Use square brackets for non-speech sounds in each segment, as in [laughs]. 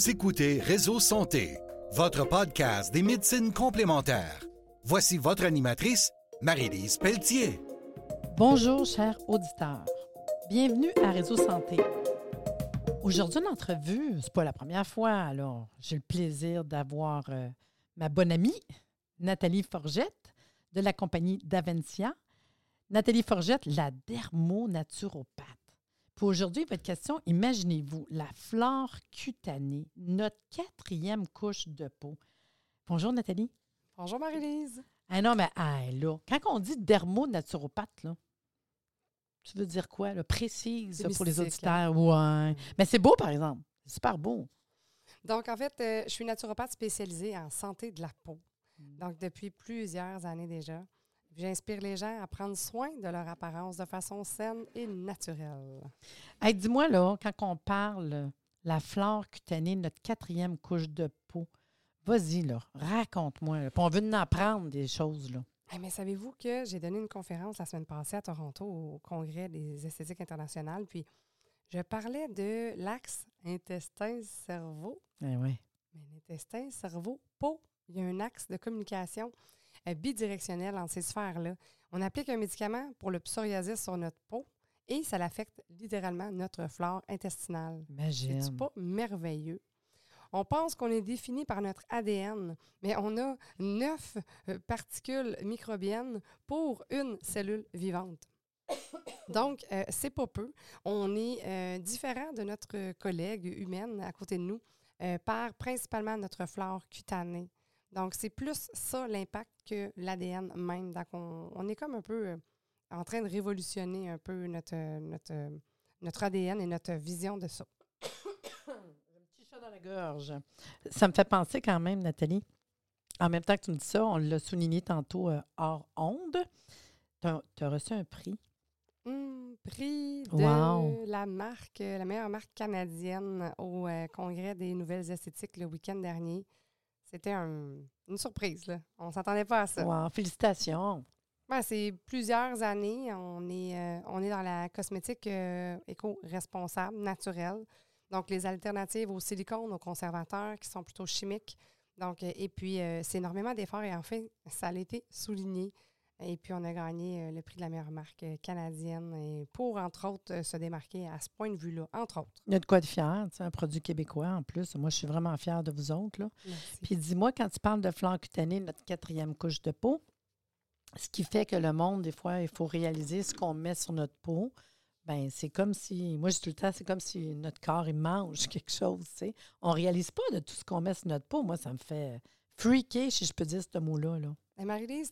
Vous écoutez Réseau Santé, votre podcast des médecines complémentaires. Voici votre animatrice, Marie-Lise Pelletier. Bonjour, chers auditeurs. Bienvenue à Réseau Santé. Aujourd'hui, une entrevue, c'est pas la première fois, alors j'ai le plaisir d'avoir euh, ma bonne amie, Nathalie Forgette, de la compagnie Davencia. Nathalie Forgette, la dermonaturopathe. Pour aujourd'hui, votre question, imaginez-vous la flore cutanée, notre quatrième couche de peau. Bonjour Nathalie. Bonjour Marie-Lise. Ah non, mais ah, là, quand on dit dermonaturopathe, là, tu veux dire quoi? Là? Précise pour les auditeurs? Ouais. Mais c'est beau, par exemple. C'est super beau. Donc, en fait, euh, je suis naturopathe spécialisée en santé de la peau. Mm. Donc, depuis plusieurs années déjà, j'inspire les gens à prendre soin de leur apparence de façon saine et naturelle. Hey, dis-moi, là, quand on parle la flore cutanée, notre quatrième couche de peau, vas-y, là, raconte-moi. on veut en apprendre des choses, là. Mais savez-vous que j'ai donné une conférence la semaine passée à Toronto au Congrès des esthétiques internationales, puis je parlais de l'axe intestin-cerveau. Eh oui. Mais l'intestin, cerveau, peau, il y a un axe de communication bidirectionnel entre ces sphères-là. On applique un médicament pour le psoriasis sur notre peau et ça l'affecte littéralement notre flore intestinale. Imagine. C'est pas merveilleux? On pense qu'on est défini par notre ADN, mais on a neuf euh, particules microbiennes pour une cellule vivante. [coughs] Donc, euh, c'est pas peu. On est euh, différent de notre collègue humaine à côté de nous euh, par principalement notre flore cutanée. Donc, c'est plus ça l'impact que l'ADN même. Donc, on, on est comme un peu euh, en train de révolutionner un peu notre, notre, notre ADN et notre vision de ça. [coughs] petit chat dans la gorge. Ça me fait penser quand même, Nathalie. En même temps que tu me dis ça, on l'a souligné tantôt euh, hors onde. Tu as, reçu un prix? Prix de Wow. la marque, la meilleure marque canadienne au euh, Congrès des nouvelles esthétiques le week-end dernier. C'était un- une surprise, là. On ne s'attendait pas à ça. Wow, félicitations. Ouais, c'est plusieurs années. On est, euh, on est dans la cosmétique euh, éco-responsable, naturelle. Donc, les alternatives au silicone, aux conservateurs qui sont plutôt chimiques. Donc, euh, et puis, euh, c'est énormément d'efforts et enfin, ça a été souligné. Et puis, on a gagné euh, le prix de la meilleure marque euh, canadienne et pour, entre autres, euh, se démarquer à ce point de vue-là, entre autres. Il y a de quoi de fier, tu sais, un produit québécois en plus. Moi, je suis vraiment fière de vous autres. Là. Merci. Puis dis-moi, quand tu parles de flore cutanée, notre quatrième couche de peau, ce qui fait que le monde, des fois, il faut réaliser ce qu'on met sur notre peau. Ben, c'est comme si, moi, je dis tout le temps, c'est comme si notre corps, il mange [laughs] quelque chose, tu sais. On réalise pas de tout ce qu'on met sur notre peau. Moi, ça me fait freaker, si je peux dire ce mot-là. Là. Et Marie-Lise,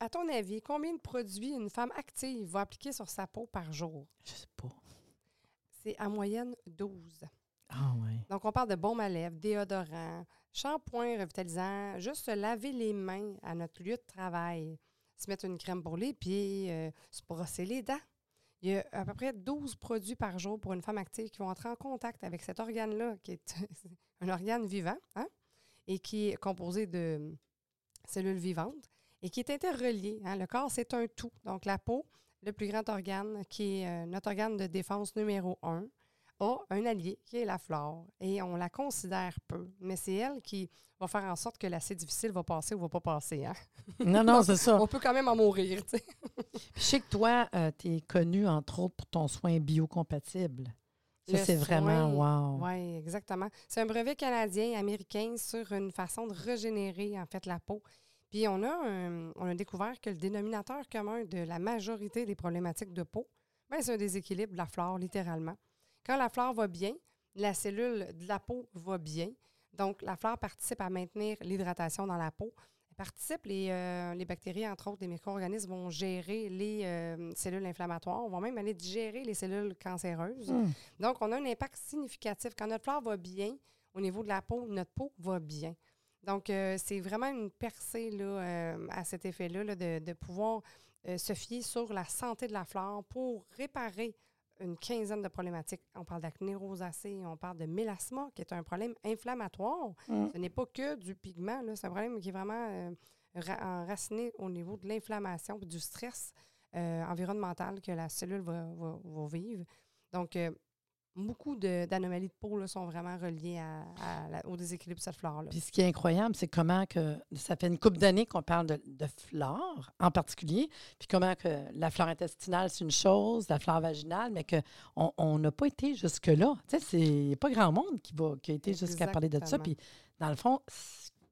à ton avis, combien de produits une femme active va appliquer sur sa peau par jour? Je sais pas. C'est en moyenne 12. Ah ouais. Donc, on parle de baume à lèvres, déodorant, shampoing revitalisant, juste se laver les mains à notre lieu de travail, se mettre une crème pour les pieds, euh, se brosser les dents. Il y a à peu près 12 produits par jour pour une femme active qui vont entrer en contact avec cet organe-là, qui est [laughs] un organe vivant, hein, et qui est composé de cellules vivantes et qui est interrelié. hein. Le corps, c'est un tout. Donc, la peau, le plus grand organe, qui est euh, notre organe de défense numéro un, a un allié qui est la flore et on la considère peu, mais c'est elle qui va faire en sorte que l'acide difficile va passer ou va pas passer. Hein? Non, non, c'est ça. On peut quand même en mourir, je sais que toi, tu es connu, entre autres, pour ton soin biocompatible. C'est vraiment wow. Oui, exactement. C'est un brevet canadien, américain sur une façon de régénérer en fait la peau. Puis on a, un- on a découvert que le dénominateur commun de la majorité des problématiques de peau, ben, c'est un déséquilibre de la flore, littéralement. Quand la flore va bien, la cellule de la peau va bien. Donc, la flore participe à maintenir l'hydratation dans la peau. Elle participe, les, euh, les bactéries, entre autres, les micro-organismes vont gérer les euh, cellules inflammatoires, vont même aller digérer les cellules cancéreuses. Hum. Donc, on a un impact significatif. Quand notre flore va bien, au niveau de la peau, notre peau va bien. Donc, euh, c'est vraiment une percée là, à cet effet-là là, de, de pouvoir se fier sur la santé de la flore pour réparer une quinzaine de problématiques. On parle d'acné rosacée, on parle de mélasma, qui est un problème inflammatoire. Mm. Ce n'est pas que du pigment, c'est un problème qui est vraiment euh, ra- enraciné au niveau de l'inflammation et du stress euh, environnemental que la cellule va, va- va vivre. Donc, euh, beaucoup de- d'anomalies de, peau là, sont vraiment reliées à, à la- au déséquilibre de cette flore-là. Puis ce qui est incroyable, c'est comment que ça fait une couple d'années qu'on parle de, de flore en particulier, puis comment que la flore intestinale, c'est une chose, la flore vaginale, mais qu'on on n'a pas été jusque-là. Tu sais, c'est pas grand monde qui, va, qui a été jusqu'à parler de ça. Puis dans le fond,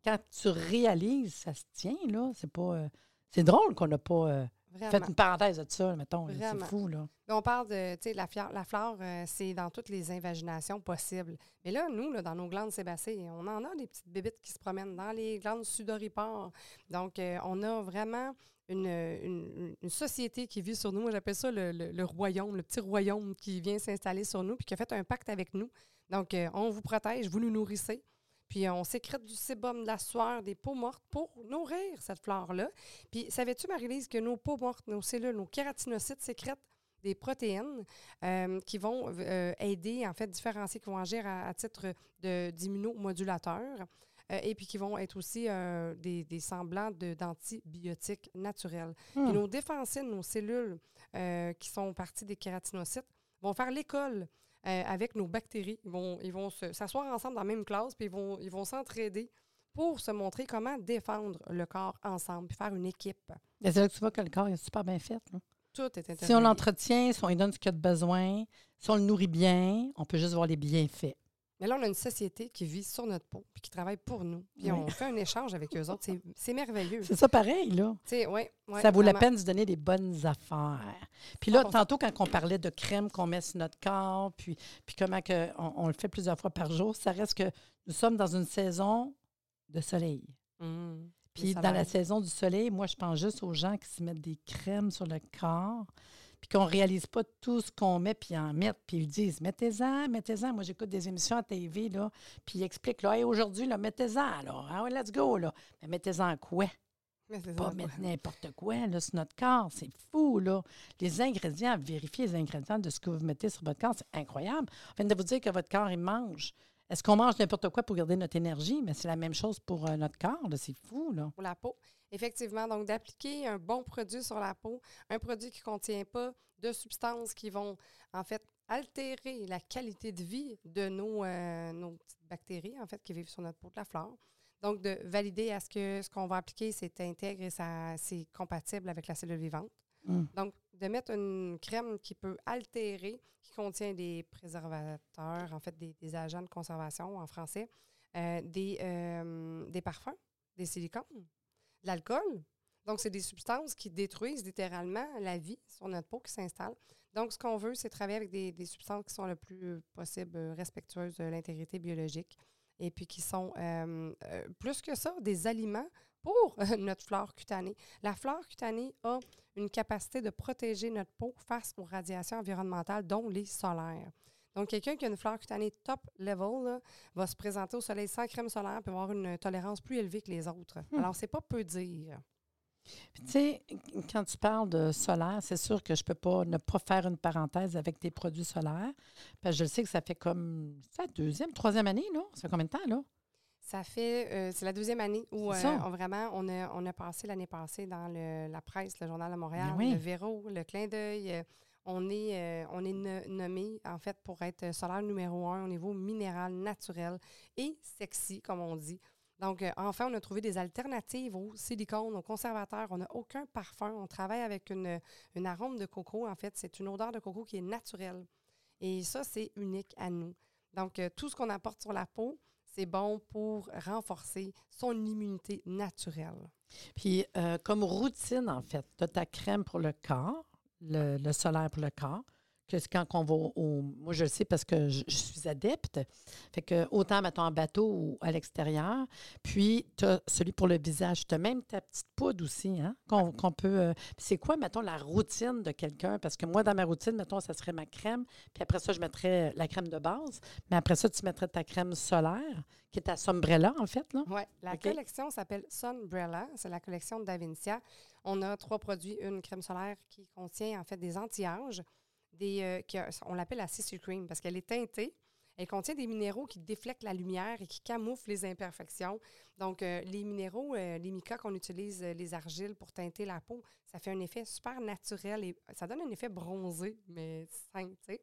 quand tu réalises, ça se tient, là. C'est pas. euh, c'est drôle qu'on n'a pas euh, Vraiment. fait une parenthèse de ça, mettons. C'est fou, là. On parle de, tu sais, la, la flore, euh, c'est dans toutes les invaginations possibles. Mais là, nous, là, dans nos glandes sébacées, on en a des petites bébites qui se promènent dans les glandes sudoripores. Donc, euh, on a vraiment une, une- une société qui vit sur nous. Moi, j'appelle ça le, le- le royaume, le petit royaume qui vient s'installer sur nous puis qui a fait un pacte avec nous. Donc, euh, on vous protège, vous nous nourrissez. Puis on sécrète du sébum, de la sueur, des peaux mortes pour nourrir cette flore-là. Puis savais-tu, Marie-Lise, que nos peaux mortes, nos cellules, nos kératinocytes sécrètent des protéines euh, qui vont euh, aider, en fait, différencier, qui vont agir à, à titre d'immunomodulateurs euh, et puis qui vont être aussi euh, des, des semblants de- d'antibiotiques naturels. Hmm. nos défensines, nos cellules euh, qui sont parties des kératinocytes, vont faire l'école euh, avec nos bactéries. Ils vont, ils vont se- s'asseoir ensemble dans la même classe, puis ils vont ils vont s'entraider pour se montrer comment défendre le corps ensemble, puis faire une équipe. C'est là que tu vois que le corps est super bien fait. là. Tout est Si on l'entretient, si on lui donne ce qu'il a de besoin, si on le nourrit bien, on peut juste voir les bienfaits. Mais là, on a une société qui vit sur notre peau, puis qui travaille pour nous. Puis Oui. on fait un échange avec eux autres. C'est- merveilleux. C'est ça pareil, là. Ouais, ouais, ça vaut la peine de se donner des bonnes affaires. Puis là, 100%. tantôt, quand on parlait de crème qu'on met sur notre corps, puis, puis comment que on, on le fait plusieurs fois par jour, ça reste que nous sommes dans une saison de soleil. Mmh. Puis dans la saison du soleil, moi, je pense juste aux gens qui se mettent des crèmes sur le corps, puis qu'on ne réalise pas tout ce qu'on met, puis ils en mettent, puis ils disent mettez-en, mettez-en. Moi, j'écoute des émissions à TV, là, puis ils expliquent là, Hey, aujourd'hui, là, mettez-en, là. Ah ouais, let's go, là. Mais mettez-en quoi? C'est Pas mettre n'importe quoi là, sur notre corps. C'est fou, là. Les ingrédients, vérifier les ingrédients de ce que vous mettez sur votre corps, c'est incroyable. On vient de vous dire que votre corps, il mange. Est-ce qu'on mange n'importe quoi pour garder notre énergie? Mais c'est la même chose pour euh, notre corps. C'est fou, là. pour la peau. Effectivement, donc d'appliquer un bon produit sur la peau, un produit qui ne contient pas de substances qui vont en fait altérer la qualité de vie de nos, euh, nos petites bactéries en fait qui vivent sur notre peau de la flore. Donc de valider à ce que ce qu'on va appliquer c'est intègre et c'est compatible avec la cellule vivante. Mm. Donc de mettre une crème qui peut altérer, contient des préservateurs, en fait des, agents de conservation en français, euh, des, euh, des parfums, des silicones, de l'alcool. Donc, c'est des substances qui détruisent littéralement la vie sur notre peau qui s'installe. Donc, ce qu'on veut, c'est travailler avec des, des substances qui sont le plus possible respectueuses de l'intégrité biologique et puis qui sont, euh, plus que ça, des aliments pour [laughs] notre flore cutanée. La flore cutanée a une capacité de protéger notre peau face aux radiations environnementales, dont les solaires. Donc, quelqu'un qui a une flore cutanée top level là, va se présenter au soleil sans crème solaire et avoir une tolérance plus élevée que les autres. Hmm. Alors, c'est pas peu dire. Puis, tu sais, quand tu parles de solaire, c'est sûr que je ne peux pas ne pas faire une parenthèse avec tes produits solaires. Parce que je le sais que ça fait comme ça, deuxième, troisième année, là. Ça fait combien de temps, là? Ça fait, euh, c'est la deuxième année où euh, on, vraiment, on a, on a passé l'année passée dans le- la presse, le Journal de Montréal, Ben oui. le Véro, le Clin d'œil. euh, on est, on est no- nommé, en fait, pour être solaire numéro un au niveau minéral, naturel et sexy, comme on dit. Donc, enfin, on a trouvé des alternatives aux silicones, aux conservateurs. On n'a aucun parfum. On travaille avec une, une arôme de coco. En fait, c'est une odeur de coco qui est naturelle. Et ça, c'est unique à nous. Donc, tout ce qu'on apporte sur la peau, c'est bon pour renforcer son immunité naturelle. Puis, euh, comme routine, en fait, tu as ta crème pour le corps, le, le solaire pour le corps, que quand on va au, Moi, je le sais parce que je, je suis adepte. Fait que autant, mettons, en bateau ou à l'extérieur. Puis, tu as celui pour le visage. Tu as même ta petite poudre aussi, hein, qu'on peut. euh, c'est quoi, mettons, la routine de quelqu'un? Parce que moi, dans ma routine, mettons, ça serait ma crème. Puis après ça, je mettrais la crème de base. Mais après ça, tu mettrais ta crème solaire, qui est ta sombrella, en fait, là. Oui, la collection s'appelle Sunbrella. C'est la collection de Davincia. On a trois produits. Une crème solaire qui contient en fait des anti-âges. Euh, on l'appelle la CC Cream parce qu'elle est teintée. Elle contient des minéraux qui déflectent la lumière et qui camouflent les imperfections. Donc, euh, les minéraux, euh, les micas qu'on utilise, les argiles pour teinter la peau, ça fait un effet super naturel et ça donne un effet bronzé, mais simple, tu sais.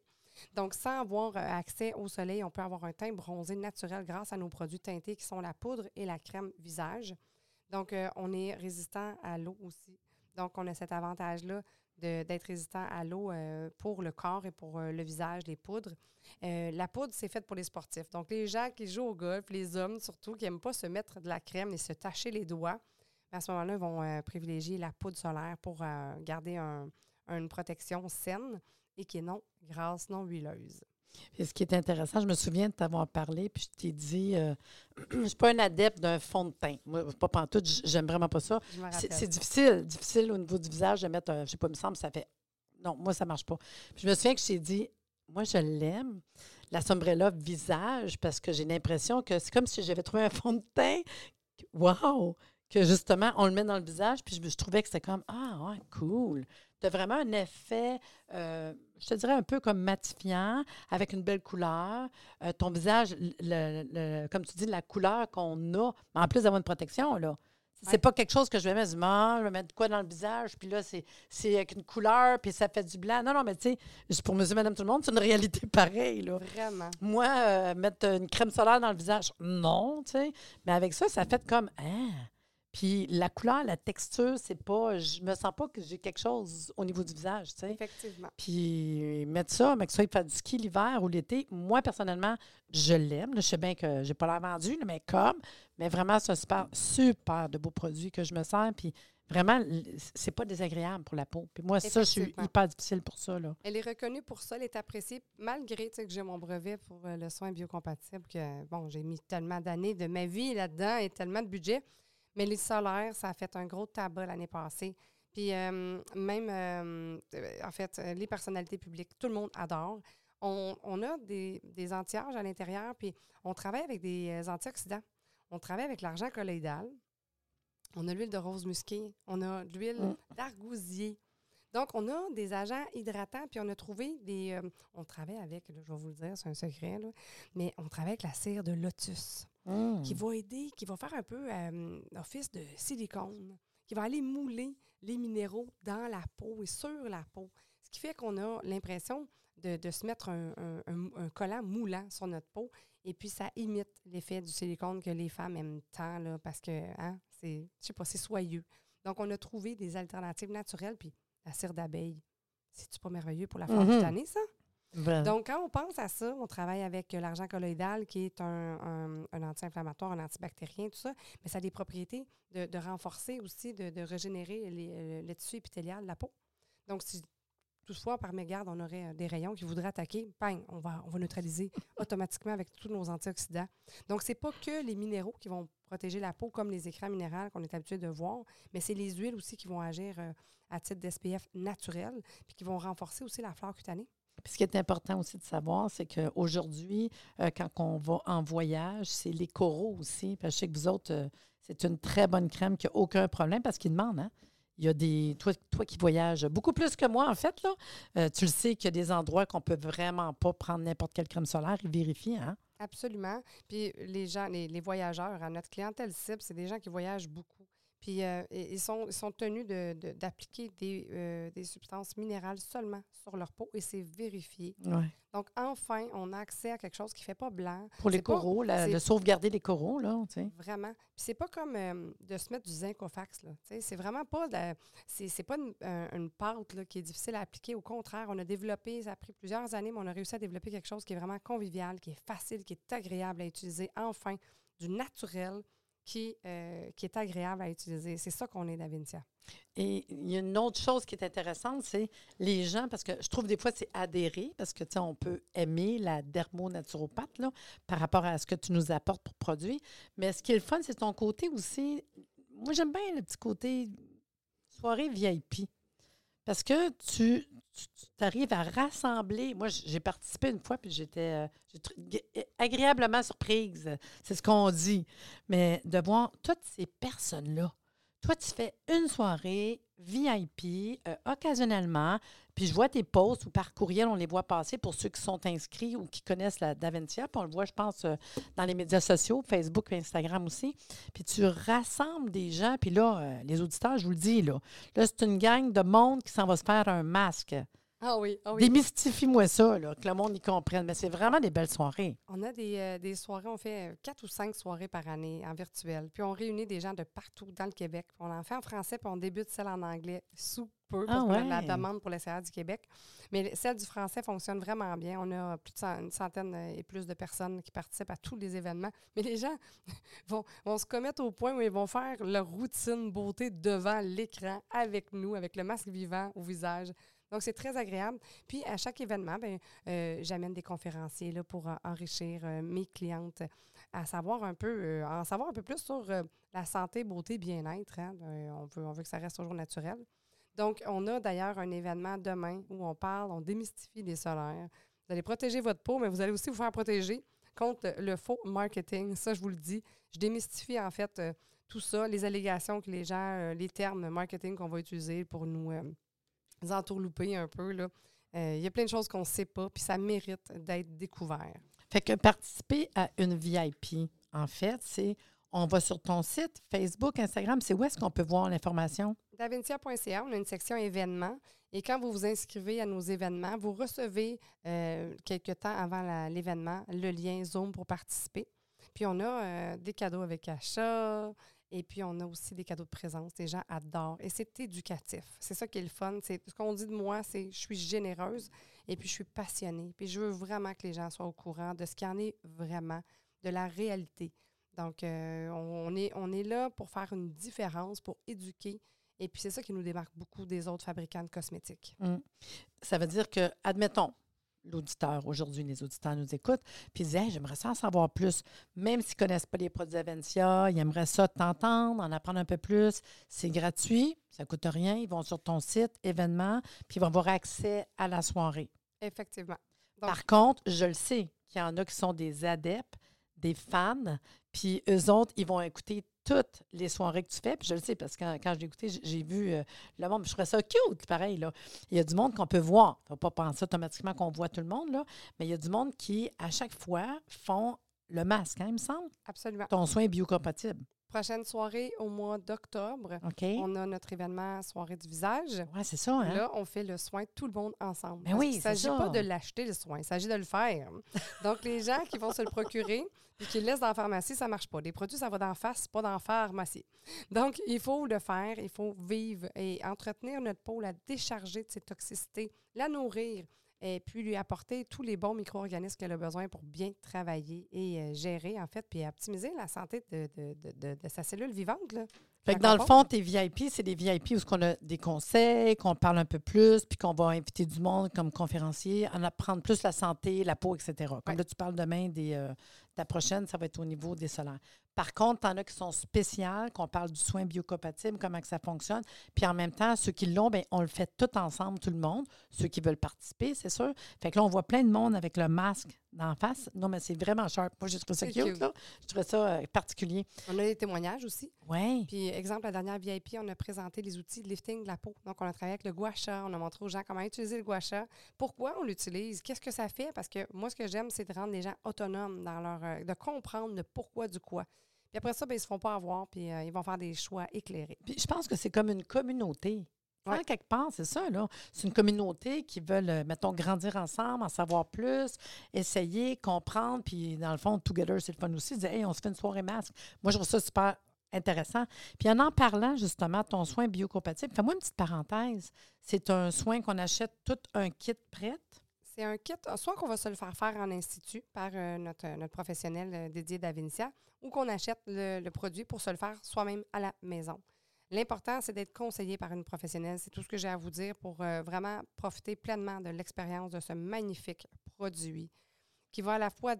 Donc, sans avoir accès au soleil, on peut avoir un teint bronzé naturel grâce à nos produits teintés qui sont la poudre et la crème visage. Donc, on est résistant à l'eau aussi. Donc, on a cet avantage-là d'être résistant à l'eau euh, pour le corps et pour le visage, les poudres. la poudre, c'est fait pour les sportifs. Donc, les gens qui jouent au golf, les hommes surtout, qui n'aiment pas se mettre de la crème et se tacher les doigts, à ce moment-là, vont privilégier la poudre solaire pour garder une protection saine et qui est non grasse, non huileuse. Et ce qui est intéressant, je me souviens de t'avoir parlé, puis je t'ai dit, euh, [clears throat] je ne suis pas un adepte d'un fond de teint. Moi, pas pantoute, j'aime vraiment pas ça. C'est difficile, difficile au niveau du visage de mettre, un, je sais pas, il me semble, ça fait. Non, moi, ça ne marche pas. Puis je me souviens que je t'ai dit, moi, je l'aime, la sombrella visage, parce que j'ai l'impression que c'est comme si j'avais trouvé un fond de teint. Wow! Que justement, on le met dans le visage, puis je, je trouvais que c'était comme, ah, ouais, cool tu as vraiment un effet, euh, je te dirais un peu comme matifiant, avec une belle couleur. Euh, ton visage, le, comme tu dis, la couleur qu'on a, en plus d'avoir une protection, là. C'est pas quelque chose que je vais mettre, je vais mettre quoi dans le visage, puis là, c'est avec une couleur, puis ça fait du blanc. Non, non, mais tu sais, pour monsieur, madame, tout le monde, c'est une réalité [laughs] pareille, là. Vraiment. Moi, euh, mettre une crème solaire dans le visage, non, tu sais. Mais avec ça, ça fait comme, hein, puis la couleur, la texture, c'est pas. Je me sens pas que j'ai quelque chose au niveau du visage, tu sais. Effectivement. Puis mettre ça, mais que ça soit faire du ski l'hiver ou l'été, moi, personnellement, je l'aime. Je sais bien que j'ai pas l'air vendu, mais comme. Mais vraiment, c'est un super, super de beaux produits que je me sens. Puis vraiment, c'est pas désagréable pour la peau. Puis moi, ça, je suis hyper difficile pour ça. Là. Elle est reconnue pour ça, elle est appréciée, malgré que j'ai mon brevet pour euh, le soin biocompatible, que, bon, j'ai mis tellement d'années de ma vie là-dedans et tellement de budget. Mais les solaires, ça a fait un gros tabac l'année passée. Puis euh, même, euh, en fait, euh, les personnalités publiques, tout le monde adore. On, a des, des anti-âges à l'intérieur, puis on travaille avec des antioxydants. On travaille avec l'argent colloïdal. On a l'huile de rose musquée. On a l'huile mm. d'argousier. Donc, on a des agents hydratants, puis on a trouvé des. on travaille avec, je vais vous le dire, c'est un secret, mais on travaille avec la cire de lotus qui mmh. va aider, qui va faire un peu euh, office de silicone, qui va aller mouler les minéraux dans la peau et sur la peau. Ce qui fait qu'on a l'impression de, se mettre un, collant moulant sur notre peau. Et puis, ça imite l'effet du silicone que les femmes aiment tant, là, parce que, hein, c'est, je sais pas, c'est soyeux. Donc, on a trouvé des alternatives naturelles, puis la cire d'abeille. C'est-tu pas merveilleux pour la femme mmh. ça? Donc, quand on pense à ça, on travaille avec l'argent colloïdal, qui est un, anti-inflammatoire, un antibactérien, tout ça, mais ça a des propriétés de, renforcer aussi, de, régénérer les, le tissu épithélial de la peau. Donc, si toutefois, par mégarde, on aurait euh, des rayons qui voudraient attaquer, bang, on va, on va neutraliser automatiquement avec tous nos antioxydants. Donc, ce n'est pas que les minéraux qui vont protéger la peau, comme les écrans minéraux qu'on est habitué de voir, mais c'est les huiles aussi qui vont agir euh, à titre d'SPF naturel, puis qui vont renforcer aussi la flore cutanée. Puis ce qui est important aussi de savoir, c'est qu'aujourd'hui, euh, quand on va en voyage, c'est les coraux aussi. Je sais que vous autres, euh, c'est une très bonne crème qui n'a aucun problème parce qu'ils demandent, hein? Il y a des. Toi, qui voyages beaucoup plus que moi, en fait, là, euh, tu le sais qu'il y a des endroits qu'on ne peut vraiment pas prendre n'importe quelle crème solaire. Ils vérifient, hein? Absolument. Puis les gens, les, voyageurs, à notre clientèle cible, c'est des gens qui voyagent beaucoup. Puis euh, ils, sont, ils sont tenus d'appliquer des, euh, des, substances minérales seulement sur leur peau et c'est vérifié. Donc, enfin, on a accès à quelque chose qui ne fait pas blanc. Pour les coraux, de sauvegarder les coraux, là. Vraiment. Puis c'est pas comme euh, de se mettre du zinc au fax, là. C'est vraiment pas. C'est pas une, une pâte là, qui est difficile à appliquer. Au contraire, on a développé, ça a pris plusieurs années, mais on a réussi à développer quelque chose qui est vraiment convivial, qui est facile, qui est agréable à utiliser. Enfin, du naturel qui, euh, qui est agréable à utiliser. C'est ça qu'on est d'Avincia. Et il y a une autre chose qui est intéressante, c'est les gens, parce que je trouve des fois c'est adhérer, parce que tu sais, on peut aimer la dermonaturopathe là, par rapport à ce que tu nous apportes pour produire. Mais ce qui est le fun, c'est ton côté aussi. Moi, j'aime bien le petit côté soirée VIP. Parce que tu, tu arrives à rassembler. Moi, j'ai participé une fois, puis j'étais euh, agréablement surprise. C'est ce qu'on dit. Mais de voir toutes ces personnes-là. Toi, tu fais une soirée VIP, euh, occasionnellement, puis je vois tes posts ou par courriel, on les voit passer pour ceux qui sont inscrits ou qui connaissent la Daventia. Puis on le voit, je pense, euh, dans les médias sociaux, Facebook et Instagram aussi. Puis tu rassembles des gens. Puis là, euh, les auditeurs, je vous le dis, là, là c'est une gang de monde qui s'en va se faire un masque. Ah oui, ah oui. Démystifie-moi ça, là, que le monde y comprenne. Mais c'est vraiment des belles soirées. On a des, euh, des soirées, on fait euh, quatre ou cinq soirées par année en virtuel. Puis on réunit des gens de partout dans le Québec. On en fait en français, puis on débute celle en anglais sous peu, parce Ah qu'on a de la demande pour l'essayage du Québec. Mais celle du français fonctionne vraiment bien. On a plus de cent- une centaine euh, et plus de personnes qui participent à tous les événements. Mais les gens [laughs] vont, vont se commettre au point où ils vont faire leur routine beauté devant l'écran avec nous, avec le masque vivant au visage. Donc, c'est très agréable. Puis, à chaque événement, ben, euh, j'amène des conférenciers là, pour euh, enrichir euh, mes clientes à savoir un peu, euh, en savoir un peu plus sur la santé, beauté, bien-être. hein. On, veut, on veut que ça reste toujours naturel. Donc, on a d'ailleurs un événement demain où on parle, on démystifie les solaires. Vous allez protéger votre peau, mais vous allez aussi vous faire protéger contre le faux marketing. Ça, je vous le dis. Je démystifie en fait tout ça, les allégations que les gens, les termes marketing qu'on va utiliser pour nous, nous entourlouper un peu. là. Euh, Il y a plein de choses qu'on ne sait pas, puis ça mérite d'être découvert. Fait que participer à une VIP, en fait, c'est on va sur ton site, Facebook, Instagram, c'est où est-ce qu'on peut voir l'information? Davincia.ca, on a une section événements. Et quand vous vous inscrivez à nos événements, vous recevez euh, quelques temps avant l'événement le lien Zoom pour participer. Puis on a euh, des cadeaux avec achat. Et puis on a aussi des cadeaux de présence. Les gens adorent. Et c'est éducatif. C'est ça qui est le fun. C'est ce qu'on dit de moi, c'est je suis généreuse et puis je suis passionnée. Puis je veux vraiment que les gens soient au courant de ce qu'il y en est vraiment, de la réalité. Donc, euh, on, est, on est là pour faire une différence, pour éduquer. Et puis, c'est ça qui nous démarque beaucoup des autres fabricants de cosmétiques. Ça veut dire que, admettons, l'auditeur, aujourd'hui, les auditeurs nous écoutent, puis ils disent Hey, j'aimerais ça en savoir plus. Même s'ils ne connaissent pas les produits Avencia, ils aimeraient ça t'entendre, en apprendre un peu plus. C'est gratuit, ça ne coûte rien. Ils vont sur ton site, événement, puis ils vont avoir accès à la soirée. Effectivement. Donc- Par contre, je le sais qu'il y en a qui sont des adeptes, des fans, puis eux autres, ils vont écouter toutes les soirées que tu fais. Puis je le sais parce que quand, quand je l'ai écouté, j'ai- vu euh, le monde, je trouvais ça cute, pareil. Là. Il y a du monde qu'on peut voir. Il ne faut pas penser automatiquement qu'on voit tout le monde, là, mais il y a du monde qui, à chaque fois, font le masque, hein, il me semble. Absolument. Ton soin est biocompatible. Prochaine soirée au mois d'octobre, OK? on a notre événement Soirée du visage. Oui, c'est ça, hein? Là, on fait le soin tout le monde ensemble. Ben Parce oui, qu'il ne s'agit pas de l'acheter, le soin, il s'agit de le faire. Donc, les gens qui vont se le procurer [laughs] et qui le laissent dans la pharmacie, ça ne marche pas. Les produits, ça va d'en face, pas dans la pharmacie. Donc, il faut le faire, il faut vivre et entretenir notre peau, la décharger de ses toxicités, la nourrir et puis lui apporter tous les bons micro-organismes qu'elle a besoin pour bien travailler et euh, gérer, en fait, puis optimiser la santé de, de- de- de- de sa cellule vivante. Là. Fait que dans le fond, tes VIP, c'est des VIP où on a des conseils, qu'on parle un peu plus, puis qu'on va inviter du monde comme conférencier, en apprendre plus la santé, la peau, etc. Comme Ouais. là, tu parles demain des. euh, ta prochaine, ça va être au niveau des solaires. Par contre, tu en as qui sont spéciales, qu'on parle du soin biocompatible, comment que ça fonctionne. Puis en même temps, ceux qui l'ont, ben, on le fait tout ensemble, tout le monde. Ceux qui veulent participer, c'est sûr. Fait que là, on voit plein de monde avec le masque d'en face. Non, mais c'est vraiment sharp. Moi, j'ai trouvé ça cute, cute. là. Je trouvais ça euh, particulier. On a des témoignages aussi. Oui. Puis, exemple, la dernière VIP, on a présenté les outils de lifting de la peau. Donc, on a travaillé avec le gua sha. On a montré aux gens comment utiliser le gua sha. Pourquoi on l'utilise? Qu'est-ce que ça fait? Parce que moi, ce que j'aime, c'est de rendre les gens autonomes dans leur... euh, de comprendre le pourquoi du quoi. Puis après ça, ben, ils se font pas avoir, puis euh, ils vont faire des choix éclairés. Puis je pense que c'est comme une communauté. Ouais. En quelque part, c'est ça, là. C'est une communauté qui veulent, euh, mettons, grandir ensemble, en savoir plus, essayer, comprendre. Puis, dans le fond, Together, c'est le fun aussi. Dire, hey, on se fait une soirée masque. Moi, je trouve ça super intéressant. Puis, en en parlant, justement, de ton soin biocompatible, fais-moi une petite parenthèse. C'est un soin qu'on achète tout un kit prêt. C'est un kit, euh, soit qu'on va se le faire faire en institut par euh, notre, notre professionnel euh, dédié d'Avincia, ou qu'on achète le, le produit pour se le faire soi-même à la maison. L'important, c'est d'être conseillé par une professionnelle. C'est tout ce que j'ai à vous dire pour euh, vraiment profiter pleinement de l'expérience de ce magnifique produit qui va à la fois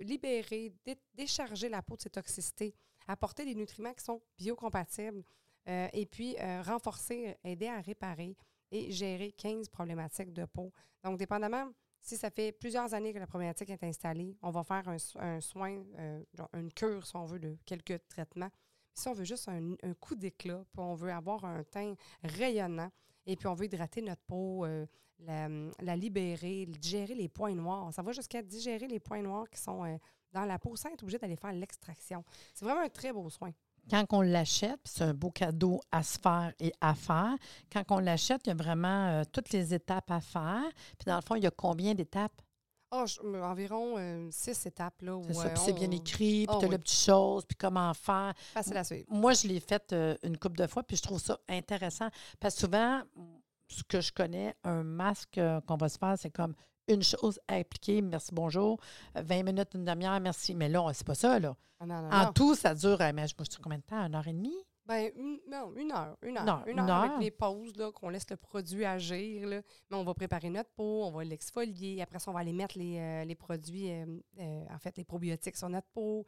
libérer, dé- décharger la peau de ses toxicités, apporter des nutriments qui sont biocompatibles euh, et puis euh, renforcer, aider à réparer et gérer 15 problématiques de peau. Donc, dépendamment, si ça fait plusieurs années que la problématique est installée, on va faire un, so- un soin, une cure, si on veut, de quelques traitements. Si on veut juste un, un coup d'éclat, puis on veut avoir un teint rayonnant, et puis on veut hydrater notre peau, euh, la, libérer, digérer les points noirs. Ça va jusqu'à digérer les points noirs qui sont euh, dans la peau sans être obligé d'aller faire l'extraction. C'est vraiment un très beau soin. quand on l'achète, c'est un beau cadeau à se faire et à faire, quand on l'achète, il y a vraiment euh, toutes les étapes à faire. Puis dans le fond, il y a combien d'étapes? Ah, environ euh, six étapes. là. C'est ça, euh, c'est bien écrit, puis Ah tu as oui. les petites choses, puis comment faire. Facile à suivre. Moi, je l'ai fait euh, une couple de fois, puis je trouve ça intéressant. Parce que souvent, ce que je connais, un masque qu'on va se faire, c'est comme une chose à appliquer, merci, bonjour, euh, 20 minutes, une demi-heure, merci. Mais là, c'est pas ça, là. Ah, non, non, En non. tout, ça dure, mais je me suis combien de temps? Une heure et demie? Ben, une, non, une heure. Une heure. Non, une une heure, heure. avec les pauses, là, qu'on laisse le produit agir. Là. Mais on va préparer notre peau, on va l'exfolier. Après ça, on va aller mettre les, euh, les produits, euh, euh, en fait, les probiotiques sur notre peau.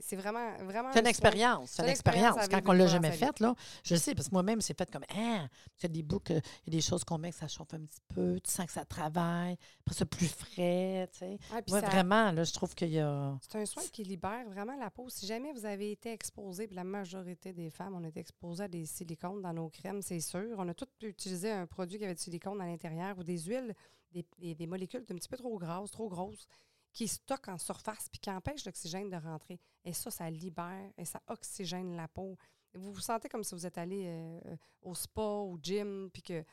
C'est vraiment, vraiment. C'est un une expérience. C'est C'est une expérience Quand on une l'a jamais faite, là, je sais, parce que moi-même, c'est fait comme, ah, il y a des bouts, que- il y a des choses qu'on met que ça chauffe un petit peu, tu sens que ça travaille, après ça, plus frais, tu sais. Ouais, ça- vraiment, là, je trouve qu'il y a... C'est un soin qui libère vraiment la peau. Si jamais vous avez été exposé, puis la majorité des femmes, on a été exposé à des silicones dans nos crèmes, c'est sûr. On a tous utilisé un produit qui avait du silicone à l'intérieur ou des huiles, des molécules un petit peu trop grasses, trop grosses, qui stockent en surface puis qui empêchent l'oxygène de rentrer. Et ça, ça libère et ça oxygène la peau. Vous vous sentez comme si vous êtes allé euh, euh, au spa, au gym, puis que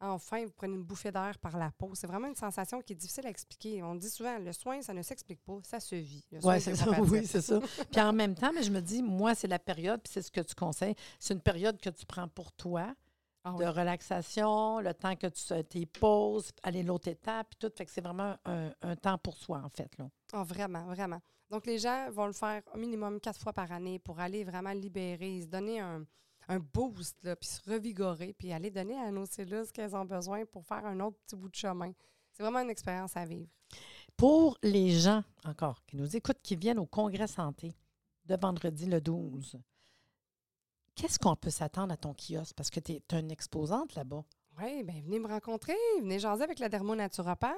enfin, vous prenez une bouffée d'air par la peau. C'est vraiment une sensation qui est difficile à expliquer. On dit souvent, le soin, ça ne s'explique pas, ça se vit. Peut ça. [laughs] Oui, c'est ça. Puis en même temps, mais je me dis, moi, c'est la période, puis c'est ce que tu conseilles, c'est une période que tu prends pour toi, Ah oui. de relaxation, le temps que tu t'es pauses, aller l'autre étape, puis tout. Fait que c'est vraiment un, un temps pour soi, en fait. Là. Ah, vraiment, vraiment. Donc, les gens vont le faire au minimum quatre fois par année pour aller vraiment libérer, se donner un, un boost, là, puis se revigorer, puis aller donner à nos cellules ce qu'elles ont besoin pour faire un autre petit bout de chemin. C'est vraiment une expérience à vivre. Pour les gens, encore, qui nous écoutent, qui viennent au Congrès Santé de vendredi le 12, qu'est-ce qu'on peut s'attendre à ton kiosque? Parce que tu es, une exposante là-bas. Oui, bien, venez me rencontrer, venez jaser avec la dermonaturopathe.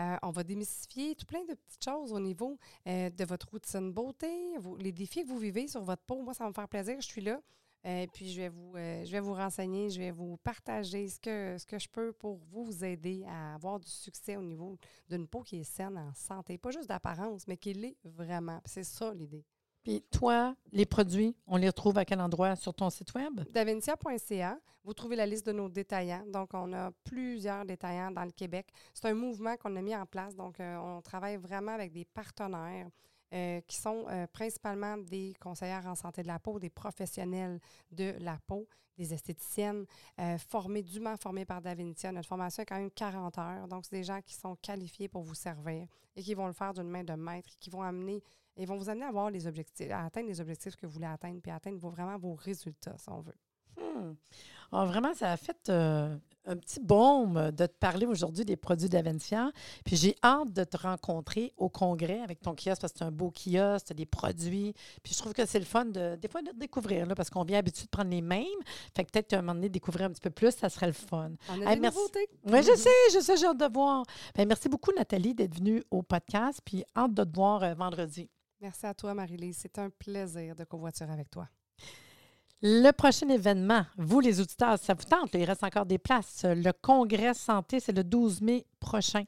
Euh, on va démystifier tout plein de petites choses au niveau euh, de votre routine beauté, les défis que vous vivez sur votre peau. Moi, ça va me faire plaisir, je suis là. Euh, puis je vais vous euh, je vais vous renseigner, je vais vous partager ce que, ce que je peux pour vous, aider à avoir du succès au niveau d'une peau qui est saine, en santé. Pas juste d'apparence, mais qui l'est vraiment. C'est ça l'idée. Puis toi, les produits, on les retrouve à quel endroit? Sur ton site web? davencia.ca, vous trouvez la liste de nos détaillants. Donc, on a plusieurs détaillants dans le Québec. C'est un mouvement qu'on a mis en place. Donc, euh, on travaille vraiment avec des partenaires euh, qui sont euh, principalement des conseillères en santé de la peau, des professionnels de la peau, des esthéticiennes euh, formées, dûment formées par Davincia. Notre formation est quand même 40 heures. Donc, c'est des gens qui sont qualifiés pour vous servir et qui vont le faire d'une main de maître, qui vont amener ils vont vous amener à avoir les objectifs, à atteindre les objectifs que vous voulez atteindre, puis à atteindre vos- vraiment vos résultats, si on veut. Hmm. Ah, vraiment, ça a fait euh, un petit baume de te parler aujourd'hui des produits d'Avencia. Puis j'ai hâte de te rencontrer au congrès avec ton kiosque parce que c'est un beau kiosque, tu as des produits. Puis je trouve que c'est le fun de, des fois de découvrir là, parce qu'on vient habitué de prendre les mêmes. Fait que peut-être qu'à un moment donné, découvrir un petit peu plus, ça serait le fun. On a Hey, des merci. Oui, je sais, je sais, j'ai hâte de voir. Ben, merci beaucoup, Nathalie, d'être venue au podcast. Puis hâte de te voir euh, vendredi. Merci à toi, Marie-Lise. C'est un plaisir de covoiturer avec toi. Le prochain événement, vous les auditeurs, ça vous tente, il reste encore des places. Le congrès santé, c'est le 12 mai prochain,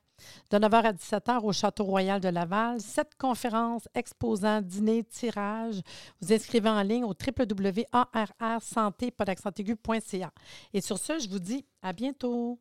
de 9h à 17h au Château Royal de Laval. Sept conférences, exposants, dîners, tirages. Vous inscrivez en ligne au www.arrsanté.ca. Et sur ce, je vous dis à bientôt.